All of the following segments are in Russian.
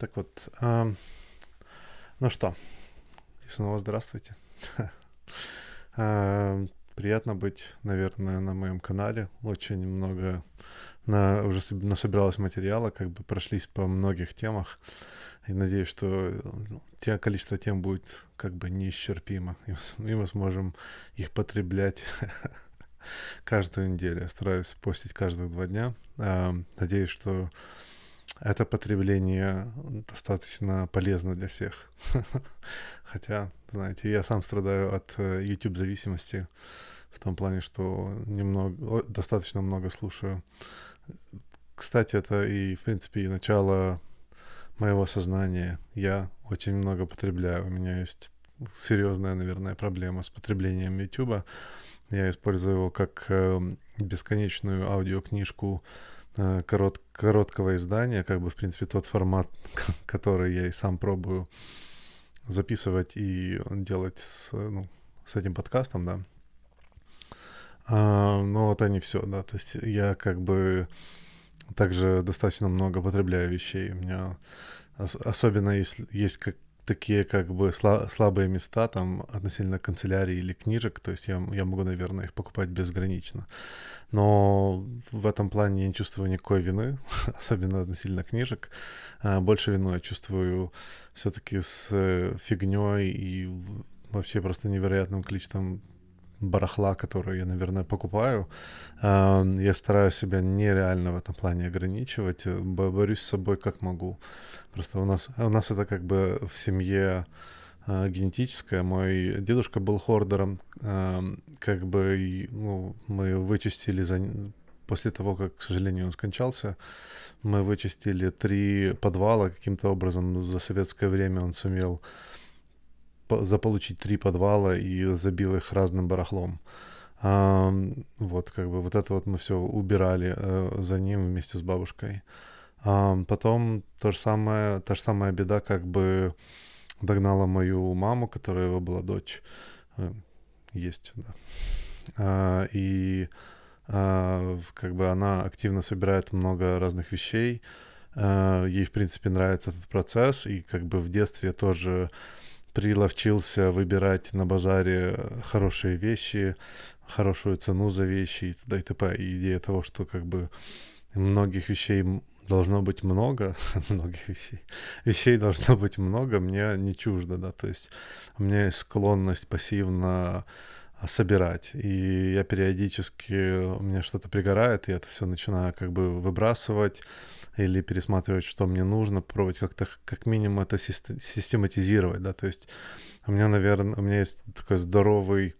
Так вот, э, ну что, и снова здравствуйте. приятно быть, наверное, на моем канале. Очень много на, уже насобиралось материала, как бы прошлись по многих темах. И надеюсь, что ну, те, количество тем будет как бы неисчерпимо. И, мы сможем их потреблять каждую неделю. Я стараюсь постить каждых два дня. Надеюсь, что это потребление достаточно полезно для всех. Хотя, знаете, я сам страдаю от э, YouTube зависимости в том плане, что немного, достаточно много слушаю. Кстати, это и, в принципе, и начало моего сознания. Я очень много потребляю. У меня есть серьезная, наверное, проблема с потреблением YouTube. Я использую его как э, бесконечную аудиокнижку корот, короткого издания, как бы, в принципе, тот формат, который я и сам пробую записывать и делать с, ну, с этим подкастом, да. А, но вот они все, да, то есть я как бы также достаточно много потребляю вещей. У меня особенно если есть как такие как бы сла- слабые места там относительно канцелярии или книжек, то есть я, я могу, наверное, их покупать безгранично. Но в этом плане я не чувствую никакой вины, особенно относительно книжек. А, больше вину я чувствую все-таки с э, фигней и вообще просто невероятным количеством барахла, которое я, наверное, покупаю. Я стараюсь себя нереально в этом плане ограничивать, э, борюсь с собой как могу. Просто у нас, у нас это как бы в семье а, генетическое. Мой дедушка был хордером, как бы ну, мы вычистили за после того, как, к сожалению, он скончался, мы вычистили три подвала каким-то образом. За советское время он сумел заполучить три подвала и забил их разным барахлом. А, вот, как бы вот это вот мы все убирали а, за ним вместе с бабушкой. А, потом то же самое, та же самая беда как бы догнала мою маму, которая его была дочь. Э, есть, да. А, и а, как бы она активно собирает много разных вещей. А, ей, в принципе, нравится этот процесс, и как бы в детстве тоже приловчился выбирать на базаре хорошие вещи, хорошую цену за вещи и т.д. и т.п. Идея того, что как бы многих вещей должно быть много, многих вещей, вещей должно быть много, мне не чуждо, да, то есть у меня есть склонность пассивно собирать. И я периодически, у меня что-то пригорает, и это все начинаю как бы выбрасывать или пересматривать, что мне нужно, пробовать как-то, как минимум, это систематизировать, да, то есть у меня, наверное, у меня есть такой здоровый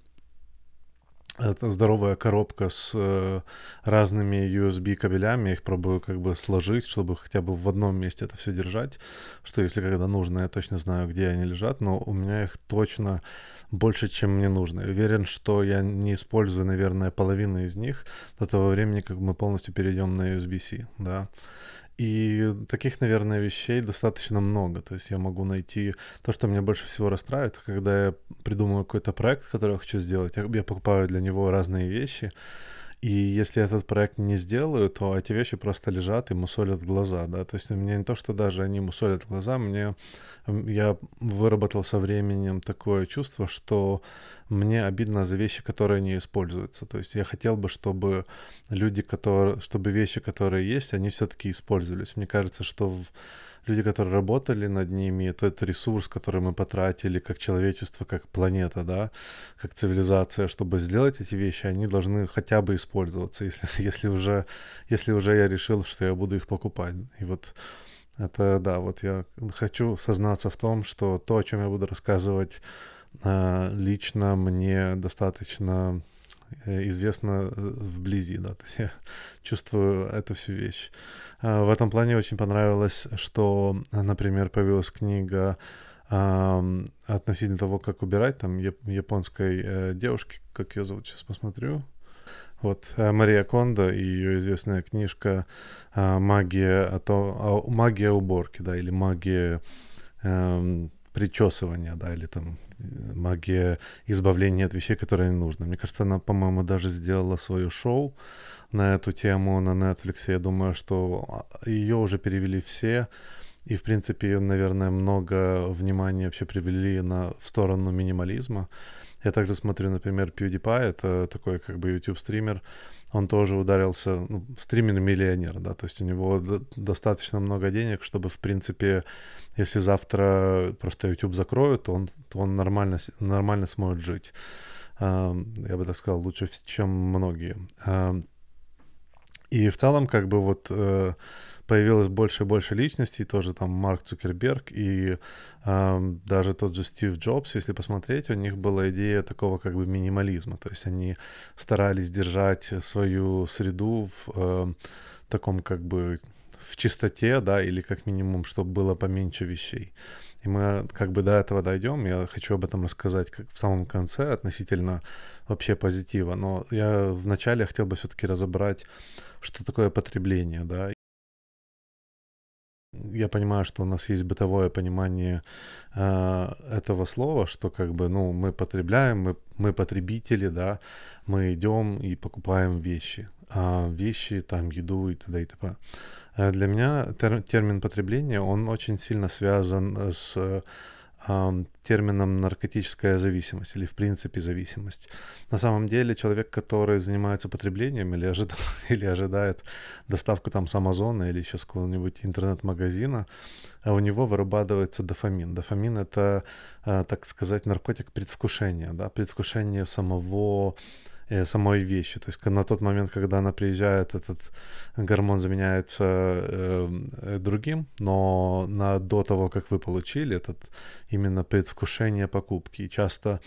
здоровая коробка с э, разными USB кабелями. Я их пробую как бы сложить, чтобы хотя бы в одном месте это все держать. Что если когда нужно, я точно знаю, где они лежат, но у меня их точно больше, чем мне нужно. Я уверен, что я не использую, наверное, половину из них до того времени, как мы полностью перейдем на USB-C, да. И таких, наверное, вещей достаточно много. То есть я могу найти то, что меня больше всего расстраивает, когда я придумываю какой-то проект, который я хочу сделать. Я покупаю для него разные вещи, и если этот проект не сделаю, то эти вещи просто лежат и мусолят глаза, да. То есть меня не то, что даже они мусолят глаза, мне я выработал со временем такое чувство, что мне обидно за вещи, которые не используются. То есть я хотел бы, чтобы люди, которые, чтобы вещи, которые есть, они все-таки использовались. Мне кажется, что в люди, которые работали над ними, это, это ресурс, который мы потратили как человечество, как планета, да, как цивилизация, чтобы сделать эти вещи, они должны хотя бы использоваться, если, если, уже, если уже я решил, что я буду их покупать. И вот это, да, вот я хочу сознаться в том, что то, о чем я буду рассказывать, а, лично мне достаточно Э, известно э, вблизи, да, то есть я чувствую эту всю вещь. А, в этом плане очень понравилось, что, например, появилась книга относительно того, как убирать, там, японской э, девушки, как ее зовут, сейчас посмотрю. Вот Мария Кондо и ее известная книжка «Магия, а то, магия уборки», да, или «Магия эм, причесывания, да, или там магия избавления от вещей, которые не нужны. Мне кажется, она, по-моему, даже сделала свое шоу на эту тему на Netflix. Я думаю, что а, ее уже перевели все. И, в принципе, наверное, много внимания вообще привели на, в сторону минимализма. Я также смотрю, например, PewDiePie, это такой как бы YouTube-стример, он тоже ударился, ну, стримерный миллионер, да, то есть у него достаточно много денег, чтобы, в принципе, если завтра просто YouTube закроют, то он, то он нормально, нормально сможет жить. Я бы так сказал, лучше, чем многие. И в целом, как бы вот э, появилось больше и больше личностей, тоже там Марк Цукерберг и э, даже тот же Стив Джобс, если посмотреть, у них была идея такого как бы минимализма, то есть они старались держать свою среду в э, таком как бы в чистоте, да, или как минимум, чтобы было поменьше вещей. И мы как бы до этого дойдем. Я хочу об этом рассказать как в самом конце относительно вообще позитива. Но я вначале хотел бы все-таки разобрать, что такое потребление, да, я понимаю, что у нас есть бытовое понимание э, этого слова, что как бы, ну, мы потребляем, мы, мы потребители, да, мы идем и покупаем вещи, а вещи, там, еду и т.д. и т.п. Э, для меня тер, термин потребления, он очень сильно связан с термином наркотическая зависимость или в принципе зависимость. На самом деле человек, который занимается потреблением или, ожида... или ожидает доставку там с Амазона или еще с какого-нибудь интернет-магазина, а у него вырабатывается дофамин. Дофамин — это, э, так сказать, наркотик предвкушения, да, предвкушение самого самой вещи. То есть на тот момент, когда она приезжает, этот гормон заменяется э, другим, но на, до того, как вы получили этот именно предвкушение покупки. И часто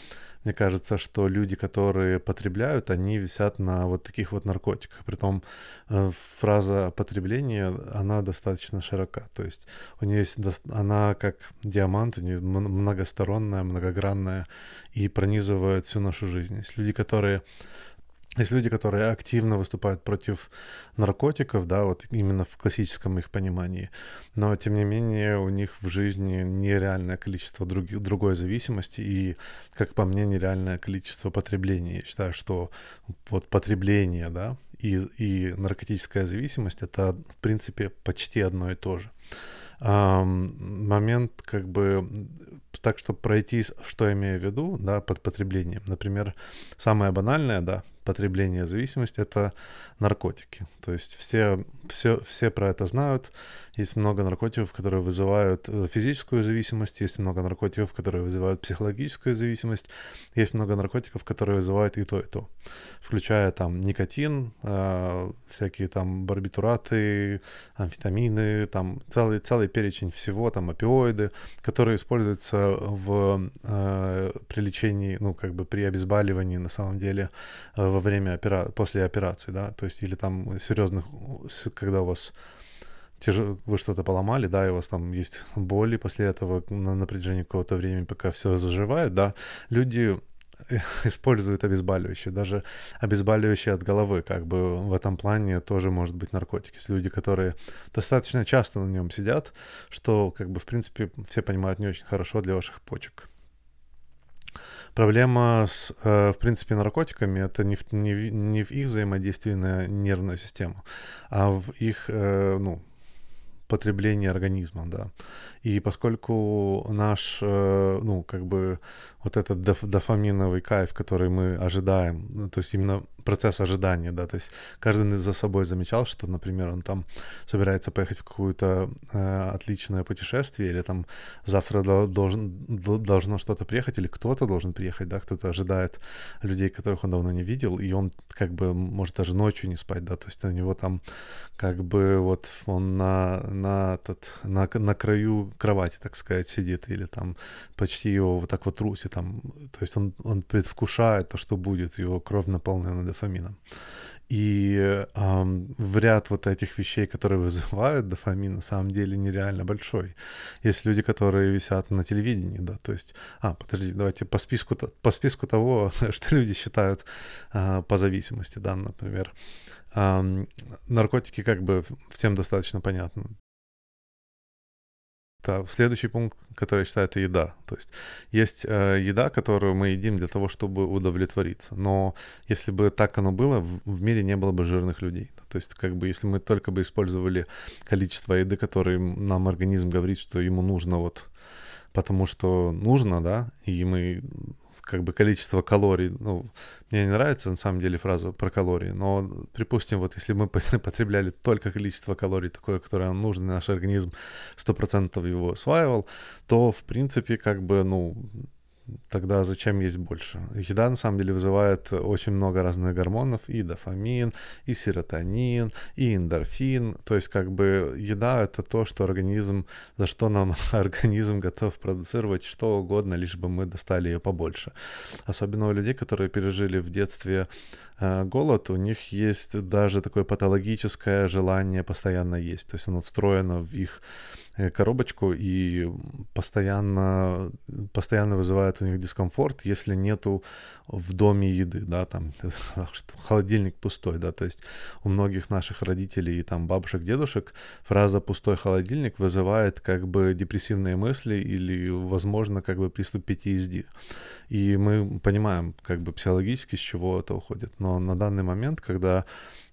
мне кажется, что люди, которые потребляют, они висят на вот таких вот наркотиках. Притом э, фраза потребления, она достаточно широка. То есть у нее есть, она как диамант, у нее многосторонняя, многогранная и пронизывает всю нашу жизнь. Есть люди, которые есть люди, которые активно выступают против наркотиков, да, вот именно в классическом их понимании, но тем не менее у них в жизни нереальное количество других, другой зависимости и, как по мне, нереальное количество потребления. Я считаю, что вот потребление, да, и, и наркотическая зависимость это, в принципе, почти одно и то же. Um, момент, как бы, так, чтобы пройти, что я имею в виду, да, под потреблением. Например, самое банальное, да, потребление зависимости — это наркотики. То есть все, все, все про это знают. Есть много наркотиков, которые вызывают э, физическую зависимость, есть много наркотиков, которые вызывают психологическую зависимость, есть много наркотиков, которые вызывают и то, и то. Включая там никотин, э, всякие там барбитураты, амфетамины, там целый, целый перечень всего, там опиоиды, которые используются в, э, при лечении, ну, как бы при обезболивании на самом деле э, во время опера... после операции, да, то есть или там серьезных, когда у вас тяж... вы что-то поломали, да, и у вас там есть боли после этого на, на протяжении какого-то времени, пока все заживает, да, люди используют обезболивающие, даже обезболивающие от головы, как бы в этом плане тоже может быть наркотик. Есть люди, которые достаточно часто на нем сидят, что, как бы, в принципе, все понимают не очень хорошо для ваших почек. Проблема с, э, в принципе, наркотиками это не в, не, в, не в их взаимодействии на нервную систему, а в их, э, ну, потреблении организма, да. И поскольку наш, э, ну, как бы вот этот доф, дофаминовый кайф, который мы ожидаем, то есть именно процесс ожидания, да, то есть каждый за собой замечал, что, например, он там собирается поехать в какое-то э, отличное путешествие, или там завтра должен, должно что-то приехать, или кто-то должен приехать, да, кто-то ожидает людей, которых он давно не видел, и он как бы может даже ночью не спать, да, то есть у него там как бы вот он на, на, этот, на, на краю кровати, так сказать, сидит, или там почти его вот так вот трусит, там, то есть он, он предвкушает то, что будет, его кровь наполнена дофамином. И э, в ряд вот этих вещей, которые вызывают дофамин, на самом деле нереально большой. Есть люди, которые висят на телевидении, да, то есть, а, подожди, давайте по списку, по списку того, что люди считают э, по зависимости, да, например. Наркотики как бы всем достаточно понятно. Да, следующий пункт, который я считаю, это еда. То есть есть э, еда, которую мы едим для того, чтобы удовлетвориться. Но если бы так оно было, в, в мире не было бы жирных людей. То есть, как бы, если мы только бы использовали количество еды, которое нам организм говорит, что ему нужно вот потому что нужно, да, и мы как бы количество калорий, ну, мне не нравится на самом деле фраза про калории, но, припустим, вот если мы потребляли только количество калорий, такое, которое нам нужно, наш организм 100% его осваивал, то, в принципе, как бы, ну, тогда зачем есть больше? Еда на самом деле вызывает очень много разных гормонов, и дофамин, и серотонин, и эндорфин. То есть как бы еда это то, что организм, за что нам организм готов продуцировать что угодно, лишь бы мы достали ее побольше. Особенно у людей, которые пережили в детстве голод, у них есть даже такое патологическое желание постоянно есть. То есть оно встроено в их Э, коробочку и постоянно, постоянно вызывает у них дискомфорт, если нету в доме еды, да, там холодильник пустой, да, то есть у многих наших родителей и там бабушек, дедушек фраза «пустой холодильник» вызывает как бы депрессивные мысли или, возможно, как бы приступ PTSD. И мы понимаем как бы психологически, с чего это уходит. Но на данный момент, когда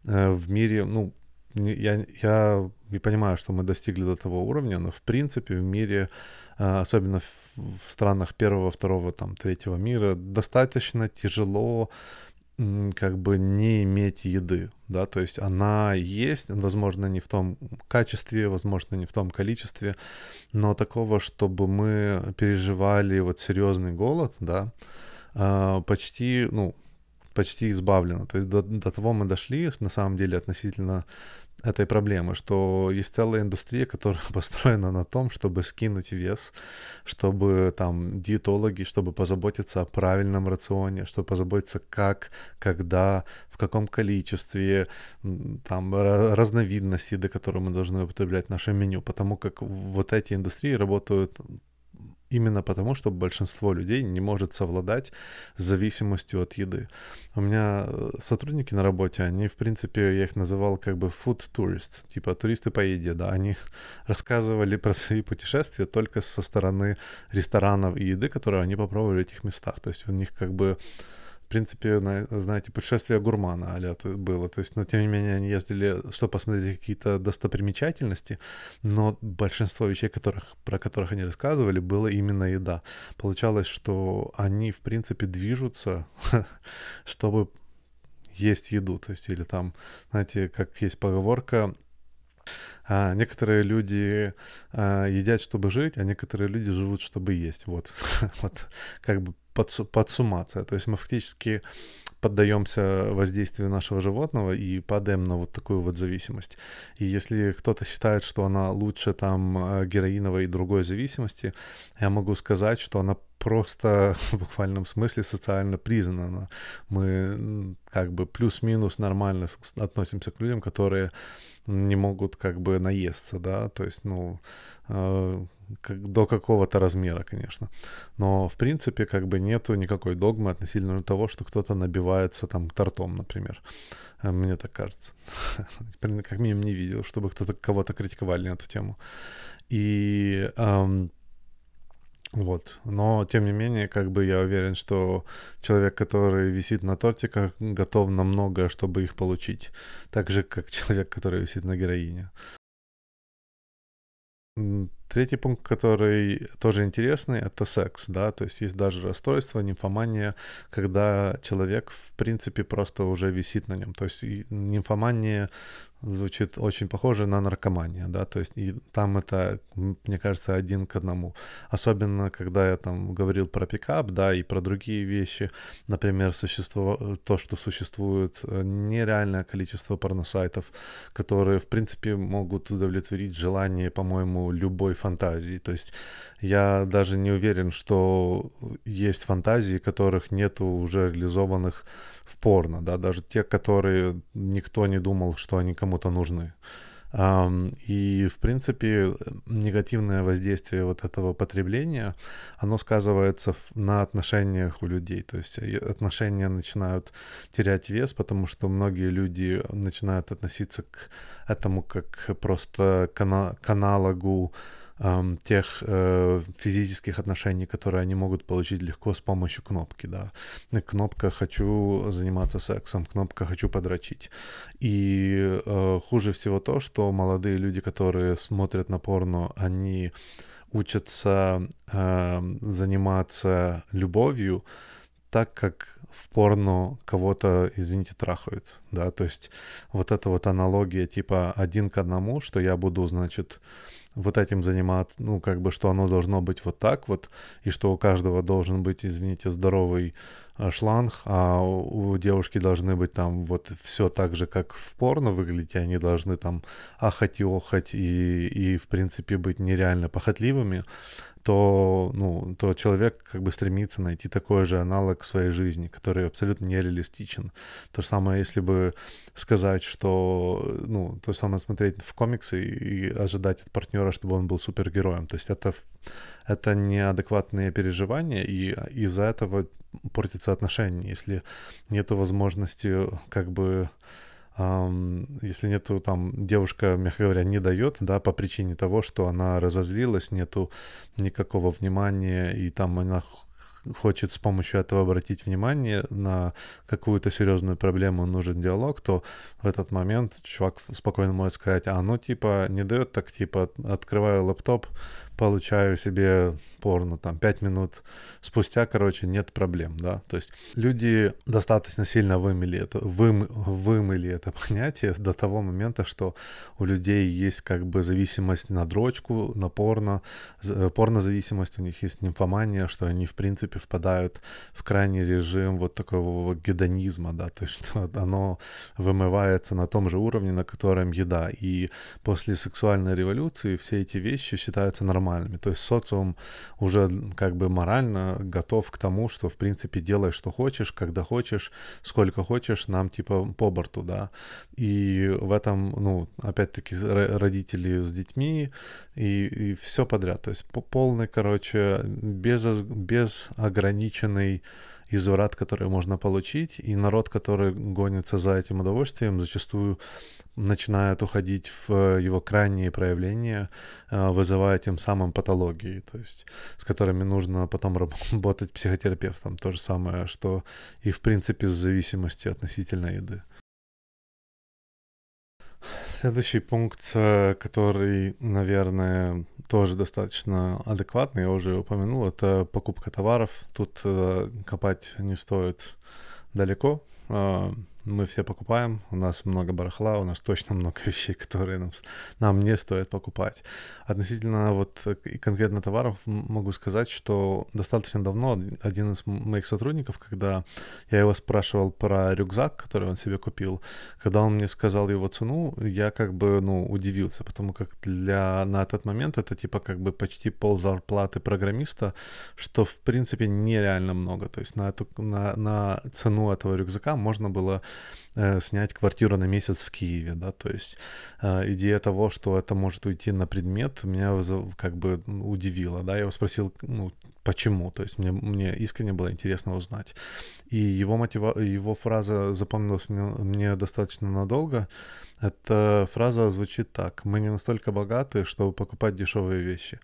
э, в мире, ну, я, я не понимаю, что мы достигли до того уровня, но в принципе в мире, а, особенно в, странах первого, второго, там, третьего мира, достаточно тяжело как бы не иметь еды, да, то есть она есть, возможно, не в том качестве, возможно, не в том количестве, но такого, чтобы мы переживали вот серьезный голод, да, почти, ну, почти избавлено. То есть до, до того мы дошли, на самом деле, относительно этой проблемы, что есть целая индустрия, которая построена на том, чтобы скинуть вес, чтобы там диетологи, чтобы позаботиться о правильном рационе, чтобы позаботиться как, когда, в каком количестве, там разновидности еды, которую мы должны употреблять в нашем меню, потому как вот эти индустрии работают именно потому, что большинство людей не может совладать с зависимостью от еды. У меня э, сотрудники на работе, они, в принципе, я их называл как бы food tourists, типа туристы по еде, да, они рассказывали про свои путешествия только со стороны ресторанов и еды, которые они попробовали в этих местах. То есть у них как бы принципе, знаете, путешествие гурмана а было. То есть, но тем не менее, они ездили, чтобы посмотреть какие-то достопримечательности, но большинство вещей, которых, про которых они рассказывали, было именно еда. Получалось, что они, в принципе, движутся, чтобы есть еду. То есть, или там, знаете, как есть поговорка, а некоторые люди а, едят, чтобы жить, а некоторые люди живут, чтобы есть. Вот, вот как бы подсумация. То есть мы фактически поддаемся воздействию нашего животного и падаем на вот такую вот зависимость. И если кто-то считает, что она лучше там э, героиновой и другой зависимости, я могу сказать, что она просто в буквальном смысле социально признана. Мы как бы плюс-минус нормально относимся к людям, которые не могут как бы наесться, да, то есть, ну, э, как, до какого-то размера, конечно. Но, в принципе, как бы нету никакой догмы относительно того, что кто-то набивается там тортом, например. Э, мне так кажется. Как минимум не видел, чтобы кто-то кого-то критиковали на эту тему. И эм, вот. Но, тем не менее, как бы я уверен, что человек, который висит на тортиках, готов на многое, чтобы их получить. Так же, как человек, который висит на героине. Третий пункт, который тоже интересный, это секс, да, то есть есть даже расстройство, нимфомания, когда человек, в принципе, просто уже висит на нем. То есть нимфомания звучит очень похоже на наркоманию, да, то есть и там это, мне кажется, один к одному. Особенно, когда я там говорил про пикап, да, и про другие вещи, например, существо, то, что существует э, нереальное количество порносайтов, которые, в принципе, могут удовлетворить желание, по-моему, любой фантазии. То есть я даже не уверен, что есть фантазии, которых нету уже реализованных в порно, да, даже те, которые никто не думал, что они кому-то нужны. И, в принципе, негативное воздействие вот этого потребления, оно сказывается на отношениях у людей. То есть отношения начинают терять вес, потому что многие люди начинают относиться к этому как просто к аналогу э, тех э, физических отношений, которые они могут получить легко с помощью кнопки, да. Кнопка «хочу заниматься сексом», кнопка «хочу подрочить». И э, хуже всего то, что молодые люди, которые смотрят на порно, они учатся э, заниматься любовью так, как в порно кого-то, извините, трахают, да, то есть вот эта вот аналогия типа один к одному, что я буду, значит, вот этим заниматься, ну, как бы, что оно должно быть вот так вот, и что у каждого должен быть, извините, здоровый э, шланг, а у, девушки должны быть там вот все так же, как в порно выглядеть, они должны там ахать и охать и, и в принципе, быть нереально похотливыми, то, ну, то человек как бы стремится найти такой же аналог своей жизни, который абсолютно нереалистичен. То же самое, если бы сказать, что, ну, то же самое смотреть в комиксы и, и ожидать от партнера, чтобы он был супергероем. То есть это, это неадекватные переживания, и из-за этого портятся отношения, если нет возможности как бы если нету там, девушка, мягко говоря, не дает, да, по причине того, что она разозлилась, нету никакого внимания, и там она хочет с помощью этого обратить внимание на какую-то серьезную проблему, нужен диалог, то в этот момент чувак спокойно может сказать, а ну типа не дает, так типа открываю лаптоп, получаю себе порно, там, пять минут спустя, короче, нет проблем, да, то есть люди достаточно сильно вымыли это, вым, вымыли это понятие до того момента, что у людей есть как бы зависимость на дрочку, на порно, э, порнозависимость, у них есть нимфомания, что они, в принципе, впадают в крайний режим вот такого гедонизма, да, то есть что оно вымывается на том же уровне, на котором еда, и после сексуальной революции все эти вещи считаются нормальными, нормальными. То есть социум уже как бы морально готов к тому, что в принципе делай, что хочешь, когда хочешь, сколько хочешь, нам типа по борту, да. И в этом, ну, опять-таки, родители с детьми и, и все подряд. То есть полный, короче, без, без ограниченный изврат, который можно получить, и народ, который гонится за этим удовольствием, зачастую начинает уходить в его крайние проявления, э, вызывая тем самым патологии, то есть с которыми нужно потом работать психотерапевтом. То же самое, что и в принципе с зависимостью относительно еды. Следующий пункт, э, который, наверное, тоже достаточно адекватный, я уже упомянул, это покупка товаров. Тут копать не стоит далеко мы все покупаем, у нас много барахла, у нас точно много вещей, которые нам, нам не стоит покупать. Относительно вот и конкретно товаров могу сказать, что достаточно давно один из моих сотрудников, когда я его спрашивал про рюкзак, который он себе купил, когда он мне сказал его цену, я как бы, ну, удивился, потому как для, на этот момент это типа как бы почти пол зарплаты программиста, что в принципе нереально много. То есть на, эту, на, на цену этого рюкзака можно было э, снять квартиру на месяц в Киеве, да, то есть э, идея того, что это может уйти на предмет, меня как бы удивила, да, я его спросил, ну, почему, то есть мне, мне искренне было интересно узнать. И его, мотива... его фраза запомнилась мне, мне достаточно надолго, эта фраза звучит так, мы не настолько богаты, чтобы покупать дешевые вещи.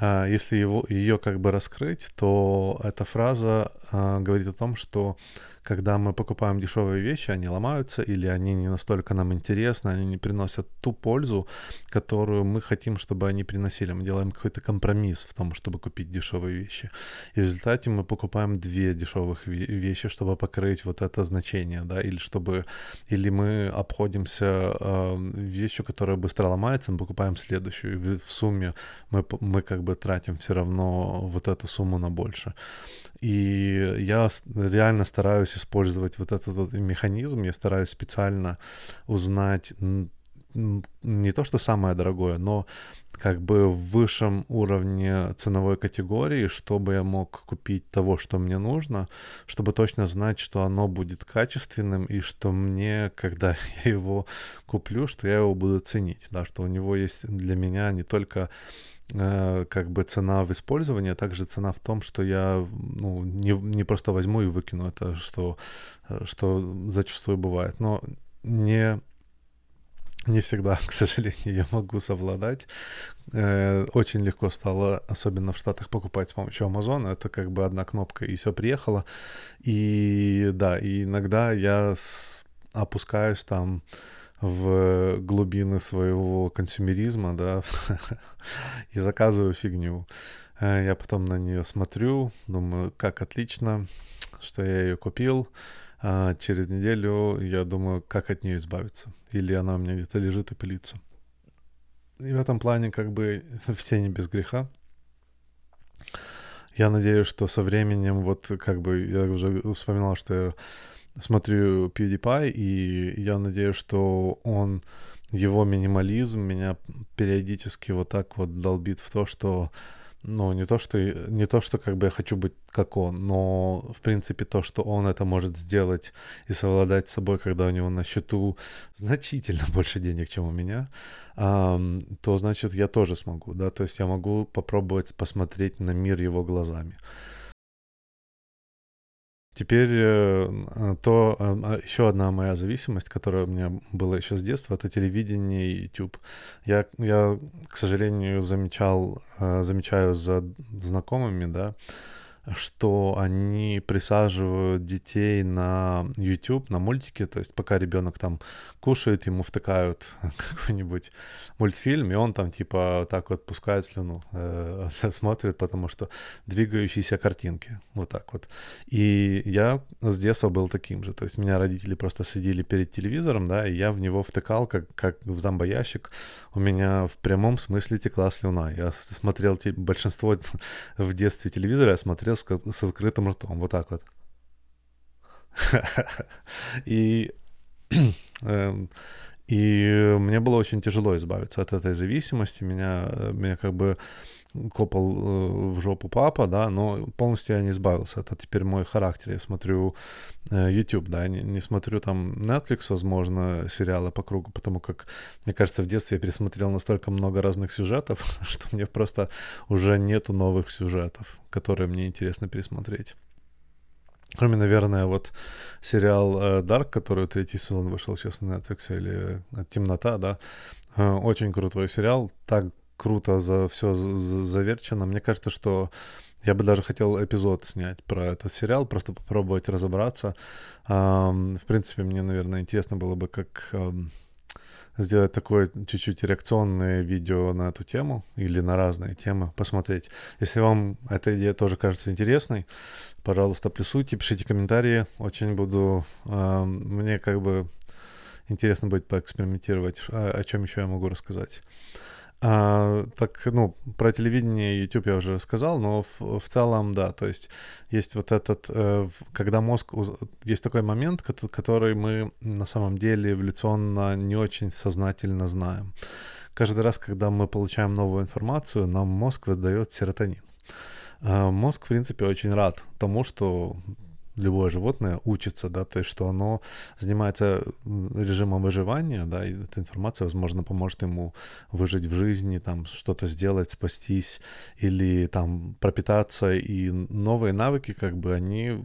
А, если его, ее как бы раскрыть, то эта фраза э, говорит о том, что когда мы покупаем дешевые вещи, они ломаются или они не настолько нам интересны, они не приносят ту пользу, которую мы хотим, чтобы они приносили. Мы делаем какой-то компромисс в том, чтобы купить дешевые вещи. И в результате мы покупаем две дешевых вещи, чтобы покрыть вот это значение, да, или чтобы, или мы обходимся э, вещью, которая быстро ломается, мы покупаем следующую. И в сумме мы, мы как бы тратим все равно вот эту сумму на больше. И я реально стараюсь использовать вот этот вот механизм, я стараюсь специально узнать не то, что самое дорогое, но как бы в высшем уровне ценовой категории, чтобы я мог купить того, что мне нужно, чтобы точно знать, что оно будет качественным и что мне, когда я его куплю, что я его буду ценить, да, что у него есть для меня не только как бы цена в использовании, а также цена в том, что я ну, не, не просто возьму и выкину это, что, э, что зачастую бывает. Но не не всегда, к сожалению, я могу совладать. Э, очень легко стало, особенно в Штатах, покупать с помощью Амазона. Это как бы одна кнопка, и все приехало. И да, и иногда я опускаюсь там в глубины своего консюмеризма, да, и заказываю фигню. Э, я потом на нее смотрю, думаю, как отлично, что я ее купил. А через неделю я думаю, как от нее избавиться. Или она у меня где-то лежит и пылится. И в этом плане как бы все не без греха. Я надеюсь, что со временем, вот как бы я уже вспоминал, что я смотрю PewDiePie, и я надеюсь, что он, его минимализм меня периодически вот так вот долбит в то, что ну, не то, что, не то, что как бы я хочу быть как он, но, в принципе, то, что он это может сделать и совладать с собой, когда у него на счету значительно больше денег, чем у меня, то, значит, я тоже смогу, да, то есть я могу попробовать посмотреть на мир его глазами. Теперь э, то э, а, еще одна моя зависимость, которая у меня была еще с детства, это телевидение и YouTube. Я, я к сожалению, замечал, э, замечаю за знакомыми, да, что они присаживают детей на YouTube, на мультики, то есть пока ребенок там кушает, ему втыкают какой-нибудь мультфильм, и он там типа так вот пускает слюну, э, смотрит, потому что двигающиеся картинки, вот так вот. И я с детства был таким же, то есть меня родители просто сидели перед телевизором, да, и я в него втыкал, как, как в зомбоящик, у меня в прямом смысле текла слюна. Я смотрел большинство в детстве телевизора, я смотрел с, с открытым ртом, вот так вот. И эм, и мне было очень тяжело избавиться от этой зависимости. Меня, э, меня как бы копал э, в жопу папа, да, но полностью я не избавился. Это теперь мой характер. Я смотрю э, YouTube, да, не, не смотрю там Netflix, возможно, сериалы по кругу, потому как, мне кажется, в детстве я пересмотрел настолько много разных сюжетов, что мне просто уже нету новых сюжетов, которые мне интересно пересмотреть. Кроме, наверное, вот сериал э, Dark, который третий сезон вышел сейчас на Netflix, или Темнота, да, очень крутой сериал, так круто за все заверчено. Мне кажется, что я бы даже хотел эпизод снять про этот сериал, просто попробовать разобраться. В принципе, мне, наверное, интересно было бы, как сделать такое чуть-чуть реакционное видео на эту тему или на разные темы, посмотреть. Если вам эта идея тоже кажется интересной, пожалуйста, плюсуйте, пишите комментарии. Очень буду... Мне как бы интересно будет поэкспериментировать, о, о чем еще я могу рассказать. А, так, ну, про телевидение и YouTube я уже сказал, но в, в целом, да, то есть есть вот этот, э, когда мозг, есть такой момент, который мы на самом деле эволюционно не очень сознательно знаем. Каждый раз, когда мы получаем новую информацию, нам мозг выдает серотонин. А мозг, в принципе, очень рад тому, что любое животное учится, да, то есть что оно занимается режимом выживания, да, и эта информация, возможно, поможет ему выжить в жизни, там, что-то сделать, спастись или там пропитаться, и новые навыки, как бы, они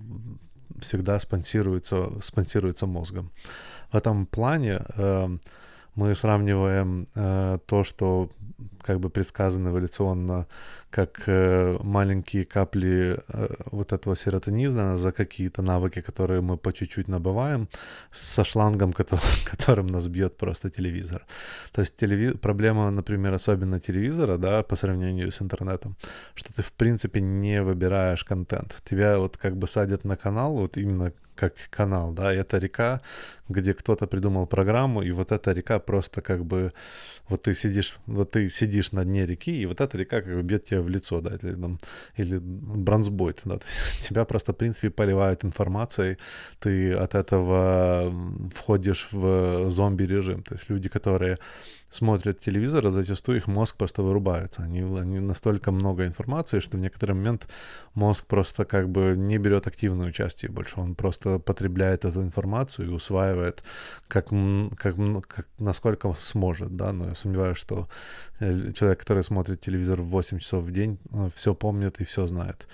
всегда спонсируются, спонсируются мозгом. В этом плане э, мы сравниваем э, то, что как бы предсказано эволюционно как э, маленькие капли э, вот этого серотонизма за какие-то навыки, которые мы по чуть-чуть набываем, со шлангом, который, которым нас бьет просто телевизор. То есть телеви... проблема, например, особенно телевизора, да, по сравнению с интернетом, что ты в принципе не выбираешь контент. Тебя вот как бы садят на канал, вот именно как канал, да, и это река, где кто-то придумал программу, и вот эта река просто как бы, вот ты сидишь, вот ты сидишь на дне реки, и вот эта река как бы бьет тебя в лицо, да, или, там, или бронзбойт, да, тебя просто, в принципе, поливают информацией, ты от этого входишь в зомби-режим, то есть люди, которые смотрят телевизор, а зачастую их мозг просто вырубается. Они, они настолько много информации, что в некоторый момент мозг просто как бы не берет активное участие больше. Он просто потребляет эту информацию и усваивает как, как, как насколько сможет, да, но я сомневаюсь, что э, человек, который смотрит телевизор в 8 часов в день, э, все помнит и все знает.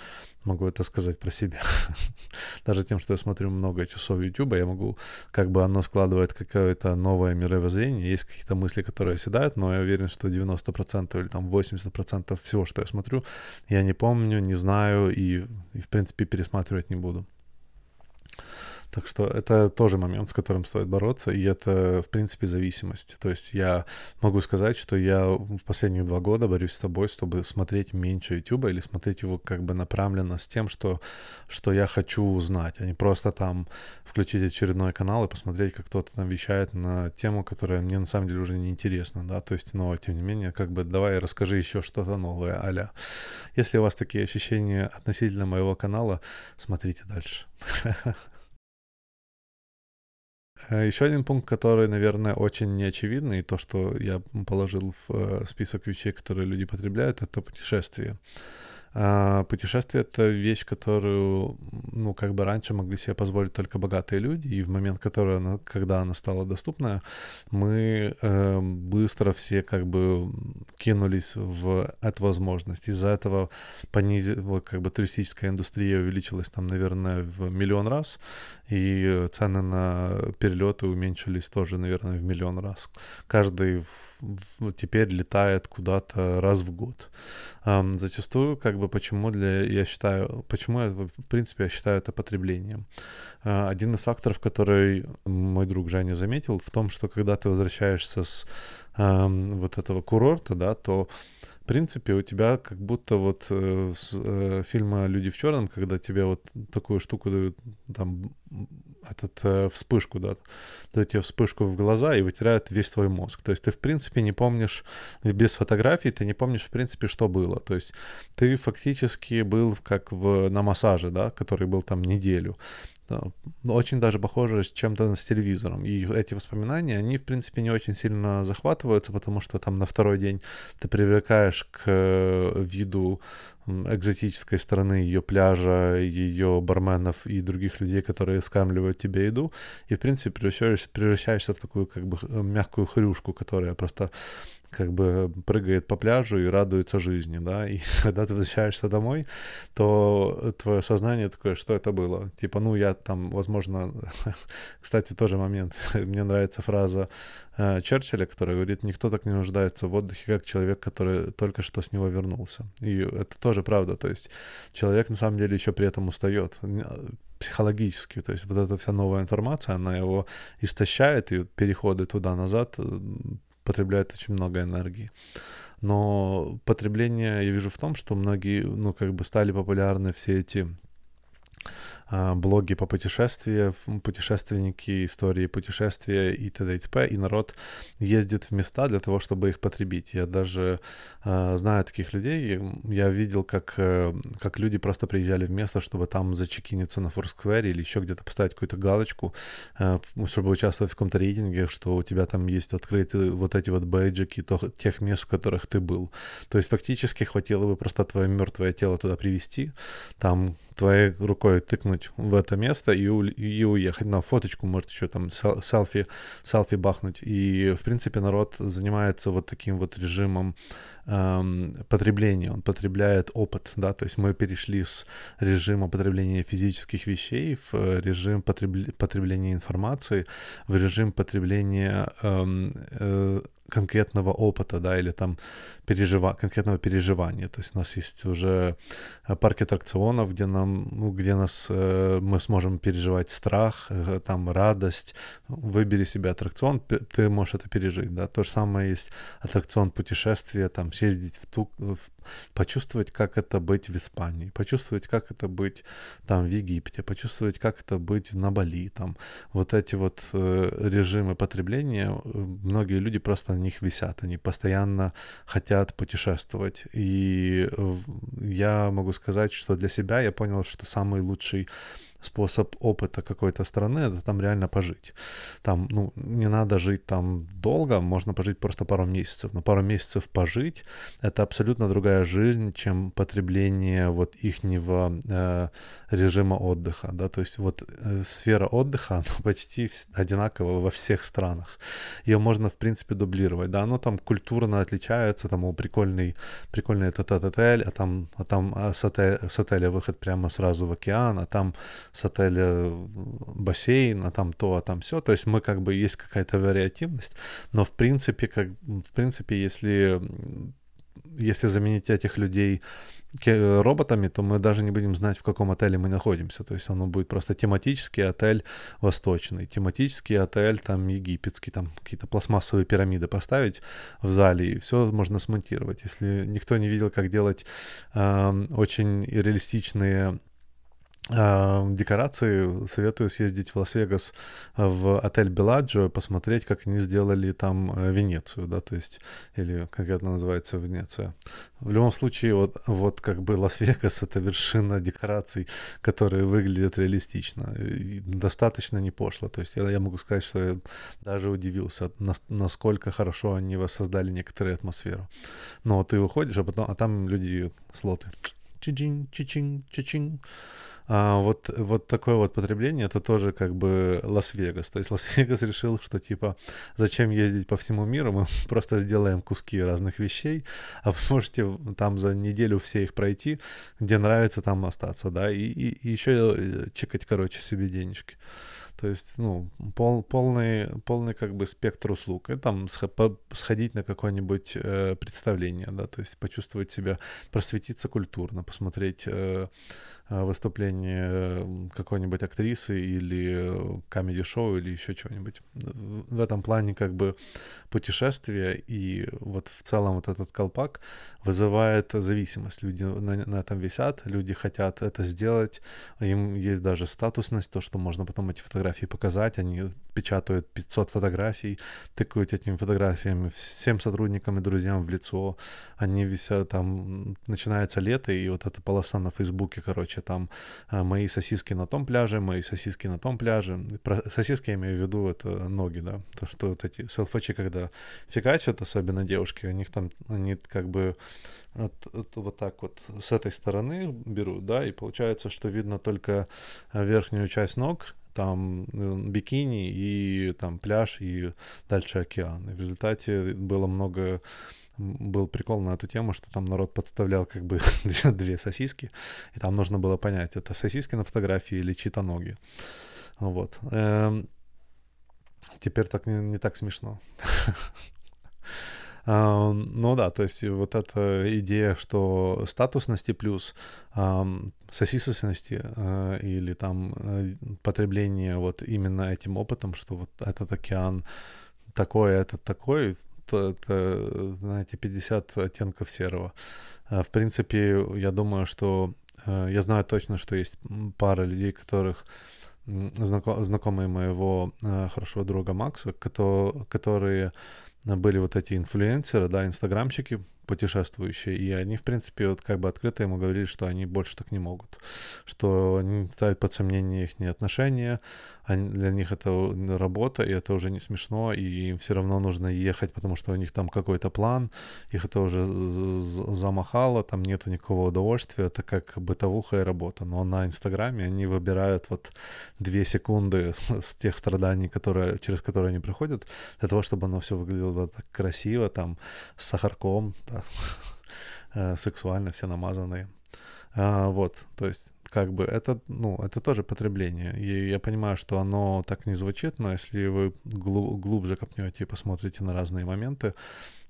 Могу это сказать про себя. Даже тем, что я смотрю много часов YouTube, я могу, как бы оно складывает какое-то новое мировоззрение, есть какие-то мысли, которые оседают, но я уверен, что 90% или там 80% всего, что я смотрю, я не помню, не знаю и, и в принципе пересматривать не буду. Так что это тоже момент, с которым стоит бороться, и это, в принципе, зависимость. То есть я могу сказать, что я в последние два года борюсь с собой, чтобы смотреть меньше YouTube или смотреть его как бы направленно с тем, что, что я хочу узнать, а не просто там включить очередной канал и посмотреть, как кто-то там вещает на тему, которая мне на самом деле уже не интересна, да, то есть, но тем не менее, как бы давай расскажи еще что-то новое, аля. Если у вас такие ощущения относительно моего канала, смотрите дальше. Э, Еще один пункт, который, наверное, очень неочевидный, и то, что я положил в э, список вещей, которые люди потребляют, это путешествие. А, путешествие — это вещь, которую, ну, как бы раньше могли себе позволить только богатые люди, и в момент, который она, когда она стала доступна, мы э, быстро все как бы кинулись в эту возможность. Из-за этого понизила, как бы туристическая индустрия увеличилась там, наверное, в миллион раз, и цены на перелеты уменьшились тоже, наверное, в миллион раз. Каждый в, в, теперь летает куда-то раз в год. Um, зачастую, как бы, почему для, я считаю, почему я, в принципе, я считаю это потреблением. Uh, один из факторов, который мой друг Женя заметил, в том, что когда ты возвращаешься с um, вот этого курорта, да, то в принципе, у тебя как будто вот э, с э, фильма «Люди в черном», когда тебе вот такую штуку дают, там, этот, э, вспышку, да, дают тебе вспышку в глаза и вытирают весь твой мозг. То есть ты, в принципе, не помнишь, без фотографий ты не помнишь, в принципе, что было. То есть ты фактически был как в, на массаже, да, который был там неделю очень даже похоже с чем-то с телевизором. И эти воспоминания, они, в принципе, не очень сильно захватываются, потому что там на второй день ты привлекаешь к э, виду экзотической стороны ее пляжа, ее барменов и других людей, которые скармливают тебе еду, и, в принципе, превращаешься, превращаешься в такую, как бы, мягкую хрюшку, которая просто как бы прыгает по пляжу и радуется жизни, да, и когда ты возвращаешься домой, то твое сознание такое, что это было? Типа, ну, я там, возможно, кстати, тоже момент, мне нравится фраза э, Черчилля, которая говорит, никто так не нуждается в отдыхе, как человек, который только что с него вернулся. И это тоже правда, то есть человек на самом деле еще при этом устает психологически, то есть вот эта вся новая информация, она его истощает, и переходы туда-назад потребляет очень много энергии. Но потребление я вижу в том, что многие, ну, как бы стали популярны все эти блоги по путешествиям, путешественники, истории путешествия и т.д. и т.п. И народ ездит в места для того, чтобы их потребить. Я даже э, знаю таких людей. Я видел, как, э, как люди просто приезжали в место, чтобы там зачекиниться на Foursquare или еще где-то поставить какую-то галочку, э, чтобы участвовать в каком-то рейтинге, что у тебя там есть открыты вот эти вот бейджики то, тех мест, в которых ты был. То есть фактически хватило бы просто твое мертвое тело туда привести, там твоей рукой тыкнуть в это место и, у, и уехать. На фоточку, может, еще там селфи, селфи бахнуть. И, в принципе, народ занимается вот таким вот режимом эм, потребления. Он потребляет опыт, да, то есть мы перешли с режима потребления физических вещей в режим потреб... потребления информации, в режим потребления эм, э, конкретного опыта, да, или там пережива... конкретного переживания. То есть у нас есть уже э, парк аттракционов, где нам, ну, где нас э, мы сможем переживать страх, э, там радость. Выбери себе аттракцион, ты можешь это пережить, да. То же самое есть аттракцион путешествия, там съездить в ту, в почувствовать, как это быть в Испании, почувствовать, как это быть там в Египте, почувствовать, как это быть на Бали, там. Вот эти вот э, режимы потребления, э, многие люди просто на них висят, они постоянно хотят путешествовать, и я могу сказать, что для себя я понял, что самый лучший способ опыта какой-то страны, это там реально пожить. Там, ну, не надо жить там долго, можно пожить просто пару месяцев. Но пару месяцев пожить — это абсолютно другая жизнь, чем потребление вот ихнего э, режима отдыха, да, то есть вот э, сфера отдыха, она почти одинакова во всех странах. Ее можно, в принципе, дублировать, да, оно там культурно отличается, там, о, прикольный, прикольный этот, отель, а там, а там а с, отеля, с отеля выход прямо сразу в океан, а там с отеля бассейн, а там то, а там все. То есть мы как бы есть какая-то вариативность, но в принципе, как, в принципе, если, если заменить этих людей роботами, то мы даже не будем знать, в каком отеле мы находимся. То есть оно будет просто тематический отель восточный, тематический отель там египетский, там какие-то пластмассовые пирамиды поставить в зале, и все можно смонтировать. Если никто не видел, как делать э, очень реалистичные декорации советую съездить в Лас-Вегас в отель Беладжо, посмотреть, как они сделали там э, Венецию, да, то есть, или это называется Венеция. В любом случае, вот, вот как бы Лас-Вегас — это вершина декораций, которые выглядят реалистично, и достаточно не пошло. То есть я, я могу сказать, что я даже удивился, насколько хорошо они воссоздали некоторую атмосферу. Но ты выходишь, а потом, а там люди слоты. Чичин, чичин, чичин. А, вот, вот такое вот потребление, это тоже как бы Лас-Вегас. То есть Лас-Вегас решил, что типа зачем ездить по всему миру, мы просто сделаем куски разных вещей, а вы можете там за неделю все их пройти, где нравится, там остаться, да, и, и, и еще э, чекать, короче, себе денежки. То есть, ну, пол, полный, полный как бы спектр услуг. И там сходить на какое-нибудь э, представление, да, то есть почувствовать себя, просветиться культурно, посмотреть э, Э, выступление э, какой-нибудь актрисы или комедий-шоу или еще чего-нибудь. В этом плане как бы путешествие и вот в целом вот этот колпак вызывает зависимость. Люди на, на этом висят, люди хотят это сделать, им есть даже статусность, то, что можно потом эти фотографии показать, они печатают 500 фотографий, тыкают этими фотографиями всем сотрудникам и друзьям в лицо, они висят там, начинается лето, и вот эта полоса на Фейсбуке, короче, там э, мои сосиски на том пляже, мои сосиски на том пляже. Про сосиски я имею в виду это ноги, да, то, что вот эти селфачи, когда фигачат, особенно девушки, у них там, они как бы от, от, вот так вот с этой стороны берут, да, и получается, что видно только верхнюю часть ног, там э, бикини и там пляж и дальше океан. И в результате было много был прикол на эту тему, что там народ подставлял как бы две, две сосиски, и там нужно было понять, это сосиски на фотографии или чьи-то ноги. Вот. Эм, теперь так не, не так смешно. Um, ну да, то есть вот эта идея, что статусности плюс um, сосисочности uh, или там uh, потребление вот именно этим опытом, что вот этот океан такой, а этот такой, то это, знаете, 50 оттенков серого. В принципе, я думаю, что я знаю точно, что есть пара людей, которых знакомые моего хорошего друга Макса, которые были вот эти инфлюенсеры, да, инстаграмщики путешествующие, и они, в принципе, вот как бы открыто ему говорили, что они больше так не могут, что они ставят под сомнение их отношения, они, для них это работа, и это уже не смешно, и им все равно нужно ехать, потому что у них там какой-то план, их это уже замахало, там нету никакого удовольствия, это как бытовуха и работа. Но на Инстаграме они выбирают вот две секунды с тех страданий, которые, через которые они проходят, для того, чтобы оно все выглядело так красиво, там, с сахарком, да, э, сексуально все намазанные. А, вот, то есть как бы это, ну, это тоже потребление. И я понимаю, что оно так не звучит, но если вы глуб, глубже копнете и посмотрите на разные моменты,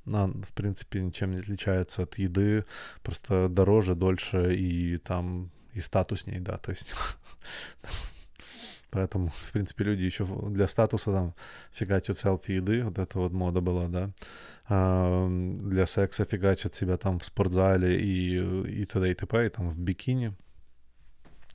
она, в принципе, ничем не отличается от еды, просто дороже, дольше и там и статусней, да, то есть Поэтому, в принципе, люди еще для статуса там фигачат селфи еды, вот эта вот мода была, да. А, для секса фигачат себя там в спортзале и, и т.д. и т.п. и там в бикини.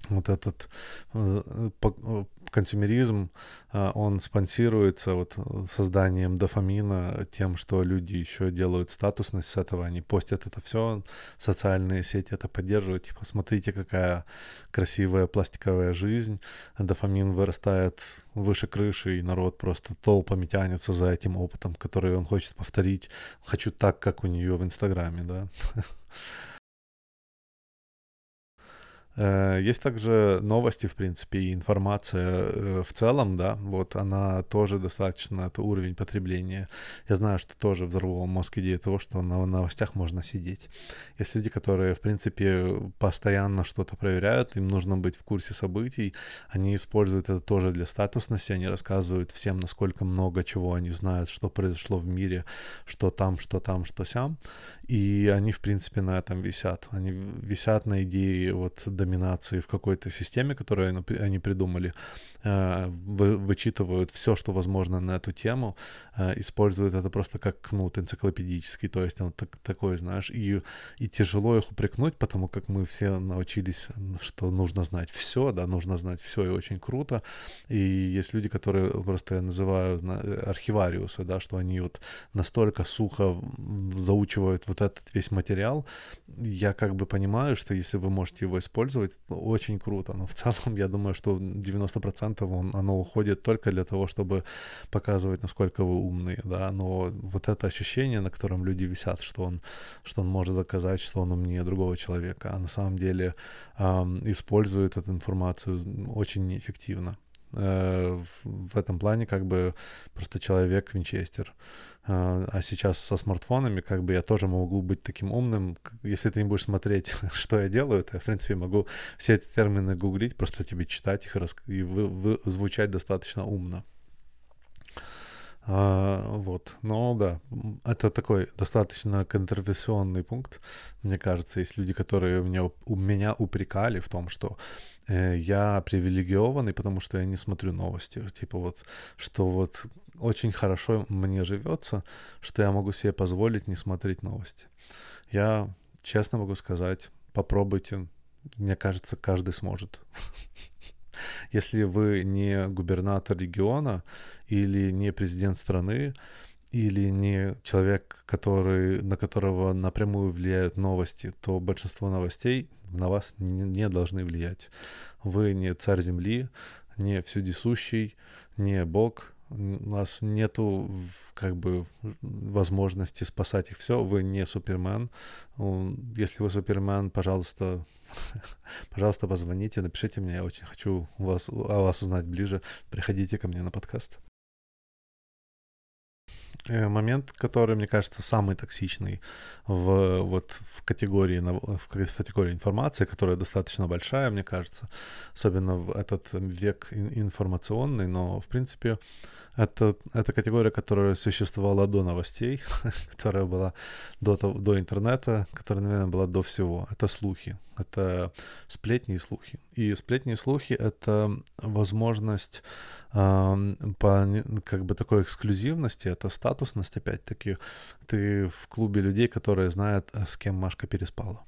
Вот этот э, э, консюмеризм, а, он спонсируется вот э, созданием дофамина, тем, что люди еще делают статусность с этого, они постят это все, социальные сети это поддерживают, типа, смотрите, какая красивая пластиковая жизнь, дофамин вырастает выше крыши, и народ просто толпами тянется за этим опытом, который он хочет повторить, хочу так, как у нее в Инстаграме, да. Э, есть также новости, в принципе, и информация э, в целом, да, вот она тоже достаточно, это уровень потребления. Я знаю, что тоже взорвал мозг идея того, что на новостях можно сидеть. Есть люди, которые, в принципе, постоянно что-то проверяют, им нужно быть в курсе событий, они используют это тоже для статусности, они рассказывают всем, насколько много чего они знают, что произошло в мире, что там, что там, что сям, и они, в принципе, на этом висят. Они висят на идее вот доминации в какой-то системе, которую они придумали, вычитывают все, что возможно на эту тему, э, используют это просто как кнут энциклопедический, то есть он так, такой, знаешь, и, и тяжело их упрекнуть, потому как мы все научились, что нужно знать все, да, нужно знать все, и очень круто. И есть люди, которые просто я называю архивариусы, да, что они вот настолько сухо заучивают вот этот весь материал, я как бы понимаю, что если вы можете его использовать, очень круто, но в целом я думаю, что 90% он, оно уходит только для того, чтобы показывать, насколько вы умные, да, но вот это ощущение, на котором люди висят, что он, что он может доказать, что он умнее другого человека, а на самом деле эм, использует эту информацию очень неэффективно. Э, в, этом плане как бы просто человек Винчестер. Э, а сейчас со смартфонами как бы я тоже могу быть таким умным. Если ты не будешь смотреть, что я делаю, то я, в принципе, могу все эти термины гуглить, просто тебе читать их и вы, вы, звучать достаточно умно. А, вот, но да, это такой достаточно контроверсионный пункт. Мне кажется, есть люди, которые меня, у меня упрекали в том, что я привилегированный, потому что я не смотрю новости. Типа вот, что вот очень хорошо мне живется, что я могу себе позволить не смотреть новости. Я честно могу сказать, попробуйте. Мне кажется, каждый сможет. Если вы не губернатор региона или не президент страны, или не человек, который, на которого напрямую влияют новости, то большинство новостей на вас не, не должны влиять. Вы не царь земли, не всюдисущий, не Бог, у нас нету как бы возможности спасать их все. Вы не Супермен. Если вы Супермен, пожалуйста, пожалуйста, позвоните, напишите мне. Я очень хочу вас, о вас узнать ближе. Приходите ко мне на подкаст. Э, момент, который, мне кажется, самый токсичный в, вот, в, категории, в категории информации, которая достаточно большая, мне кажется, особенно в этот век информационный, но, в принципе, это, это категория, которая существовала до новостей, которая была до, до интернета, которая, наверное, была до всего. Это слухи, это сплетни и слухи. И сплетни и слухи — это возможность э, по как бы такой эксклюзивности, это статусность, опять-таки. Ты в клубе людей, которые знают, с кем Машка переспала.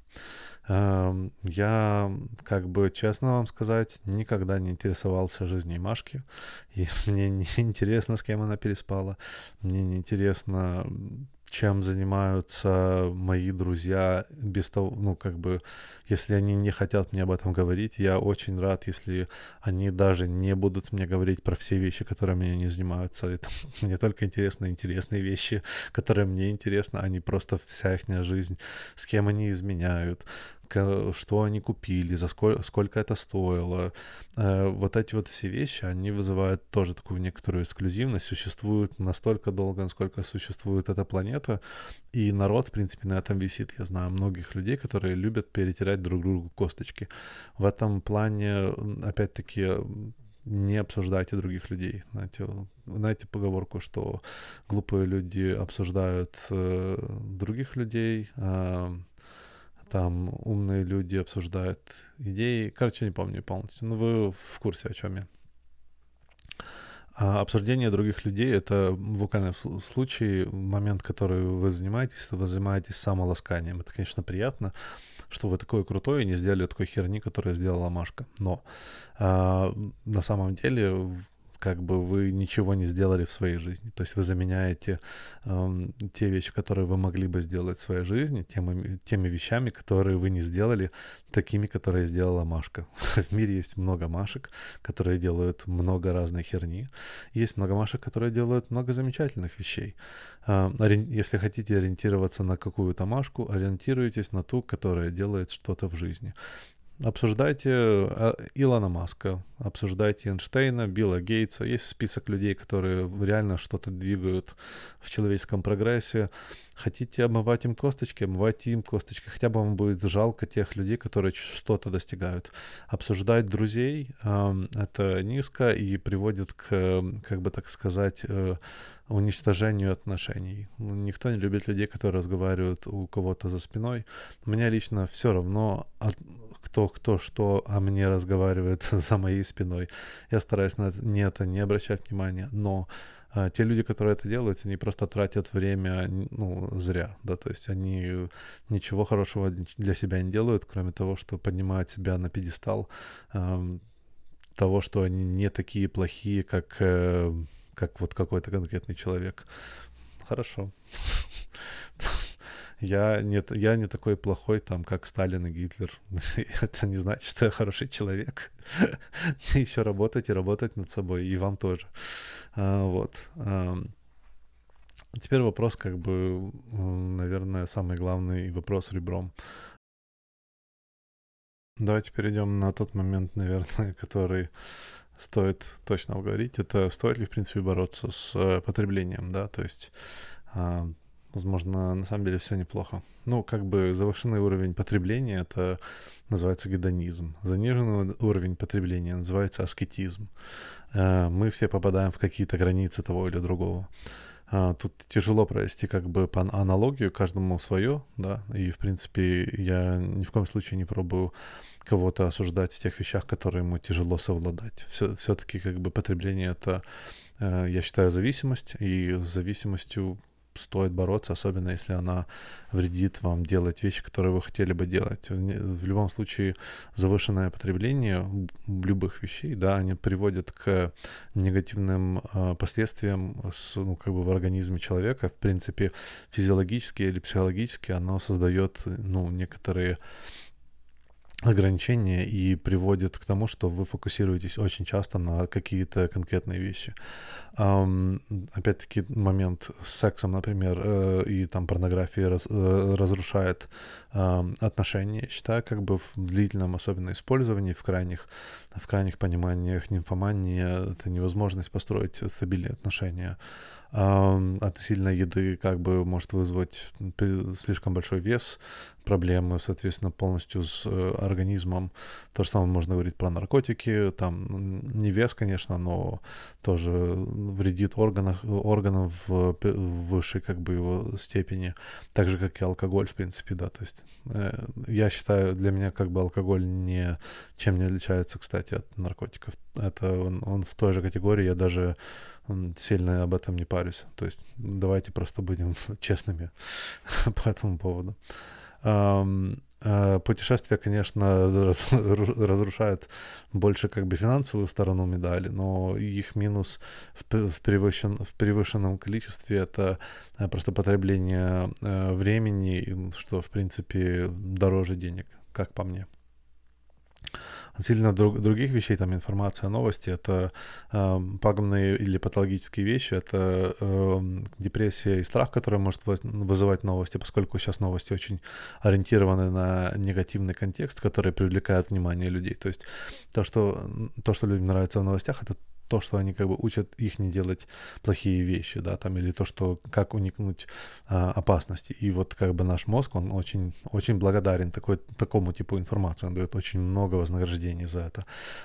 Эм, я, как бы честно вам сказать, никогда не интересовался жизнью Машки. И мне не интересно, с кем она переспала. Мне не интересно, чем занимаются мои друзья без того, ну, как бы, если они не хотят мне об этом говорить, я очень рад, если они даже не будут мне говорить про все вещи, которые меня не занимаются. Это мне только интересны интересные вещи, которые мне интересны, а не просто вся их жизнь, с кем они изменяют, что они купили, за сколько, сколько это стоило. Э, вот эти вот все вещи, они вызывают тоже такую некоторую эксклюзивность, существуют настолько долго, насколько существует эта планета, и народ, в принципе, на этом висит. Я знаю многих людей, которые любят перетирать друг другу косточки. В этом плане, опять-таки, не обсуждайте других людей. Знаете, знаете поговорку, что глупые люди обсуждают э, других людей, э, там умные люди обсуждают идеи. Короче, не помню полностью, но вы в курсе, о чем я. А обсуждение других людей — это в случае момент, который вы занимаетесь, вы занимаетесь самоласканием. Это, конечно, приятно, что вы такой крутой и не сделали такой херни, которую сделала Машка. Но э, на самом деле как бы вы ничего не сделали в своей жизни. То есть вы заменяете э, те вещи, которые вы могли бы сделать в своей жизни, теми, теми вещами, которые вы не сделали, такими, которые сделала Машка. В мире есть много Машек, которые делают много разной херни. Есть много Машек, которые делают много замечательных вещей. Э, если хотите ориентироваться на какую-то Машку, ориентируйтесь на ту, которая делает что-то в жизни. Обсуждайте э, Илона Маска, обсуждайте Эйнштейна, Билла Гейтса. Есть список людей, которые реально что-то двигают в человеческом прогрессе. Хотите обмывать им косточки, обмывайте им косточки. Хотя бы вам будет жалко тех людей, которые что-то достигают. Обсуждать друзей э, — это низко и приводит к, как бы так сказать, э, уничтожению отношений. Никто не любит людей, которые разговаривают у кого-то за спиной. Мне лично все равно, кто кто что о мне разговаривает за моей спиной. Я стараюсь на это не обращать внимания, но а, те люди, которые это делают, они просто тратят время, ну, зря, да, то есть они ничего хорошего для себя не делают, кроме того, что поднимают себя на пьедестал э, того, что они не такие плохие, как, э, как вот какой-то конкретный человек. Хорошо. Я не, я не такой плохой, там, как Сталин и Гитлер. Это не значит, что я хороший человек. Еще работать и работать над собой, и вам тоже. А, вот. Теперь вопрос, как бы, наверное, самый главный вопрос ребром. Давайте перейдем на тот момент, наверное, который стоит точно обговорить. Это стоит ли, в принципе, бороться с э, потреблением, да, то есть Возможно, на самом деле все неплохо. Ну, как бы завышенный уровень потребления — это называется гедонизм. Заниженный уровень потребления называется аскетизм. Э, мы все попадаем в какие-то границы того или другого. Э, тут тяжело провести как бы по аналогию, каждому свое, да, и, в принципе, я ни в коем случае не пробую кого-то осуждать в тех вещах, которые ему тяжело совладать. Все, все-таки как бы потребление — это, э, я считаю, зависимость, и с зависимостью стоит бороться, особенно если она вредит вам делать вещи, которые вы хотели бы делать. В любом случае, завышенное потребление любых вещей, да, они приводят к негативным э, последствиям с, ну, как бы в организме человека. В принципе, физиологически или психологически оно создает, ну, некоторые ограничения и приводит к тому, что вы фокусируетесь очень часто на какие-то конкретные вещи. Um, опять-таки момент с сексом, например, э, и там порнография раз, э, разрушает э, отношения. считаю, как бы в длительном особенно использовании, в крайних, в крайних пониманиях нимфомания — это невозможность построить стабильные отношения от сильной еды как бы может вызвать слишком большой вес, проблемы, соответственно, полностью с э, организмом. То же самое можно говорить про наркотики, там не вес, конечно, но тоже вредит органах, органам в, в высшей как бы его степени, так же, как и алкоголь, в принципе, да, то есть э, я считаю, для меня как бы алкоголь не чем не отличается, кстати, от наркотиков. Это он, он в той же категории, я даже сильно об этом не парюсь. То есть давайте просто будем честными по этому поводу. Э, путешествия, конечно, разрушают больше как бы финансовую сторону медали, но их минус в, превышен, в превышенном количестве это э, просто потребление э, времени, что, в принципе, дороже денег, как по мне сильно друг, других вещей, там информация, новости, это э, пагубные или патологические вещи, это э, депрессия и страх, который может вызывать новости, поскольку сейчас новости очень ориентированы на негативный контекст, который привлекает внимание людей. То есть то, что, то, что людям нравится в новостях, это то, что они как бы учат их не делать плохие вещи, да, там, или то, что как уникнуть а, опасности. И вот как бы наш мозг, он очень, очень благодарен такой, такому типу информации, он дает очень много вознаграждений за это.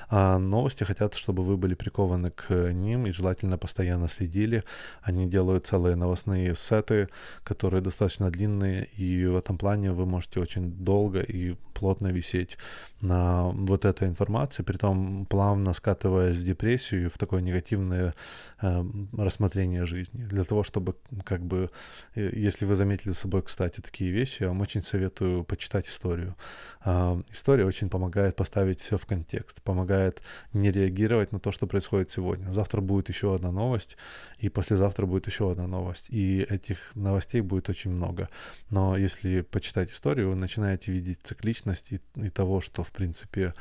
А новости хотят, чтобы вы были прикованы к ним и желательно постоянно следили. Они делают целые новостные сеты, которые достаточно длинные, и в этом плане вы можете очень долго и плотно висеть на вот этой информации, при том плавно скатываясь в депрессию, в такое негативное э, рассмотрение жизни. Для того, чтобы, как бы, э, если вы заметили за собой, кстати, такие вещи, я вам очень советую почитать историю. Э, история очень помогает поставить все в контекст, помогает не реагировать на то, что происходит сегодня. Завтра будет еще одна новость, и послезавтра будет еще одна новость. И этих новостей будет очень много. Но если почитать историю, вы начинаете видеть цикличность и, и того, что, в принципе,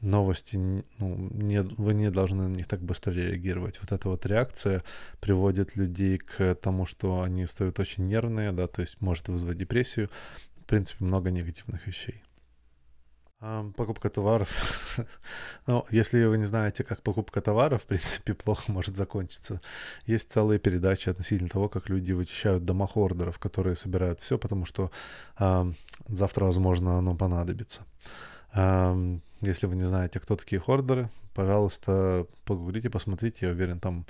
новости, ну, не, вы не должны на них так быстро реагировать. Вот эта вот реакция приводит людей к тому, что они стают очень нервные, да, то есть может вызвать депрессию. В принципе, много негативных вещей. Покупка товаров. ну, если вы не знаете, как покупка товаров, в принципе, плохо может закончиться. Есть целые передачи относительно того, как люди вычищают домохордеров, которые собирают все, потому что э, завтра, возможно, оно понадобится. Если вы не знаете, кто такие хордеры, пожалуйста, погуглите, посмотрите. Я уверен, там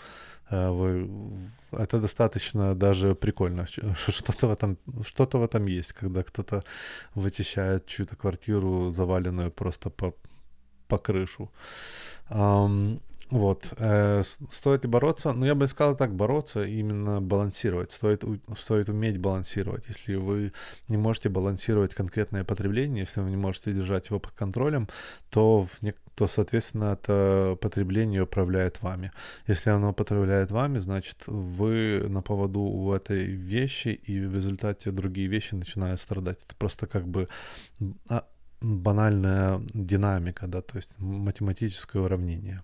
э, вы... это достаточно даже прикольно. Что-то в этом, что-то в этом есть, когда кто-то вычищает чью-то квартиру, заваленную просто по, по крышу. Вот. Э, стоит ли бороться? Ну, я бы сказал так, бороться, именно балансировать. Стоит, стоит уметь балансировать. Если вы не можете балансировать конкретное потребление, если вы не можете держать его под контролем, то, в то соответственно, это потребление управляет вами. Если оно управляет вами, значит, вы на поводу у этой вещи, и в результате другие вещи начинают страдать. Это просто как бы а, банальная динамика, да, то есть математическое уравнение.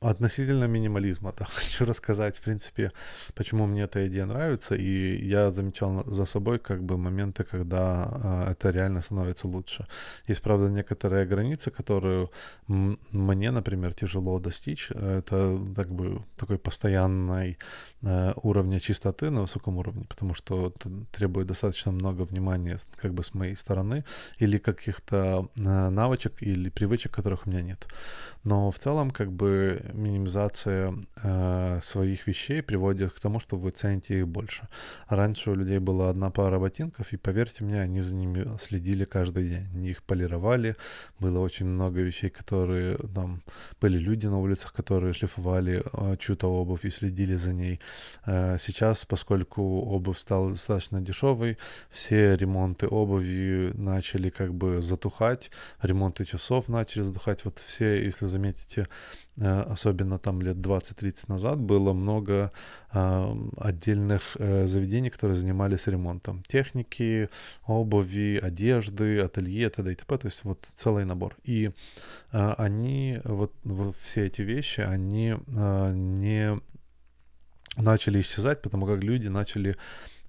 Относительно минимализма, да, хочу рассказать, в принципе, почему мне эта идея нравится, и я замечал за собой как бы моменты, когда э, это реально становится лучше. Есть, правда, некоторые границы, которые мне, например, тяжело достичь. Это как бы такой постоянный э, уровня чистоты на высоком уровне, потому что это требует достаточно много внимания как бы с моей стороны или каких-то э, навычек или привычек, которых у меня нет. Но в целом как бы минимизация э, своих вещей приводит к тому, что вы цените их больше. Раньше у людей была одна пара ботинков, и поверьте мне, они за ними следили каждый день. Они их полировали. Было очень много вещей, которые там были люди на улицах, которые шлифовали э, чью-то обувь и следили за ней. Э, сейчас, поскольку обувь стала достаточно дешевой, все ремонты обуви начали как бы затухать, ремонты часов начали затухать. Вот все, если заметите, особенно там лет 20-30 назад, было много э, отдельных э, заведений, которые занимались ремонтом техники, обуви, одежды, ателье, т.д. и т.п. То есть вот целый набор. И э, они, вот, все эти вещи, они э, не начали исчезать, потому как люди начали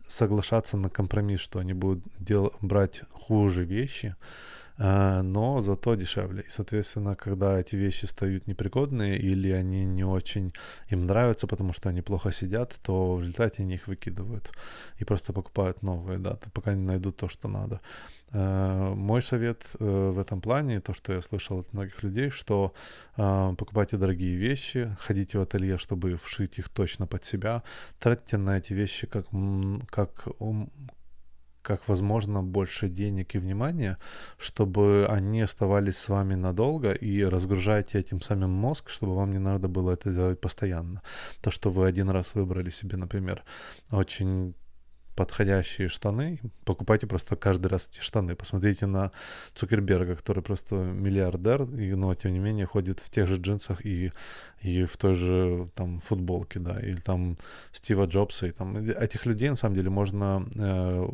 соглашаться на компромисс, что они будут дел- брать хуже вещи, Э, но зато дешевле. И, соответственно, когда эти вещи стают непригодные или они не очень им нравятся, потому что они плохо сидят, то в результате они их выкидывают и просто покупают новые, да, пока не найдут то, что надо. Uh, мой совет uh, в этом плане, то, что я слышал от многих людей, что uh, покупайте дорогие вещи, ходите в ателье, чтобы вшить их точно под себя, тратьте на эти вещи как, как как возможно больше денег и внимания, чтобы они оставались с вами надолго и разгружайте этим самым мозг, чтобы вам не надо было это делать постоянно. То, что вы один раз выбрали себе, например, очень подходящие штаны, покупайте просто каждый раз эти штаны. Посмотрите на Цукерберга, который просто миллиардер, и, но тем не менее ходит в тех же джинсах и, и в той же там футболке, да, или там Стива Джобса, и там этих людей на самом деле можно э,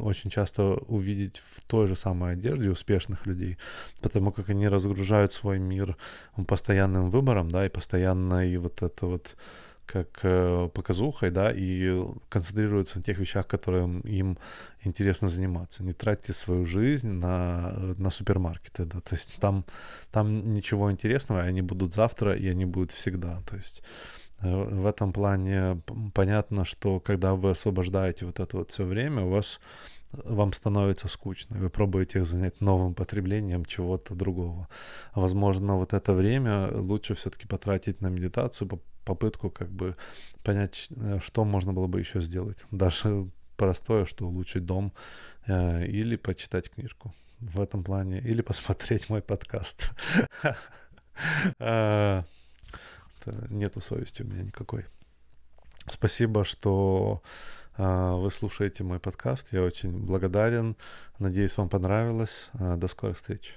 очень часто увидеть в той же самой одежде успешных людей, потому как они разгружают свой мир постоянным выбором, да, и постоянной вот это вот как э, показухой, да, и концентрируются на тех вещах, которым им интересно заниматься. Не тратьте свою жизнь на, на супермаркеты, да, то есть там, там ничего интересного, и они будут завтра, и они будут всегда, то есть э, в этом плане понятно, что когда вы освобождаете вот это вот все время, у вас вам становится скучно, вы пробуете их занять новым потреблением чего-то другого. Возможно, вот это время лучше все-таки потратить на медитацию, попытку как бы понять, э, что можно было бы еще сделать. Даже простое, что улучшить дом э, или почитать книжку в этом плане, или посмотреть мой подкаст. Нету совести у меня никакой. Спасибо, что а, вы слушаете мой подкаст. Я очень благодарен. Надеюсь, вам понравилось. А, до скорых встреч.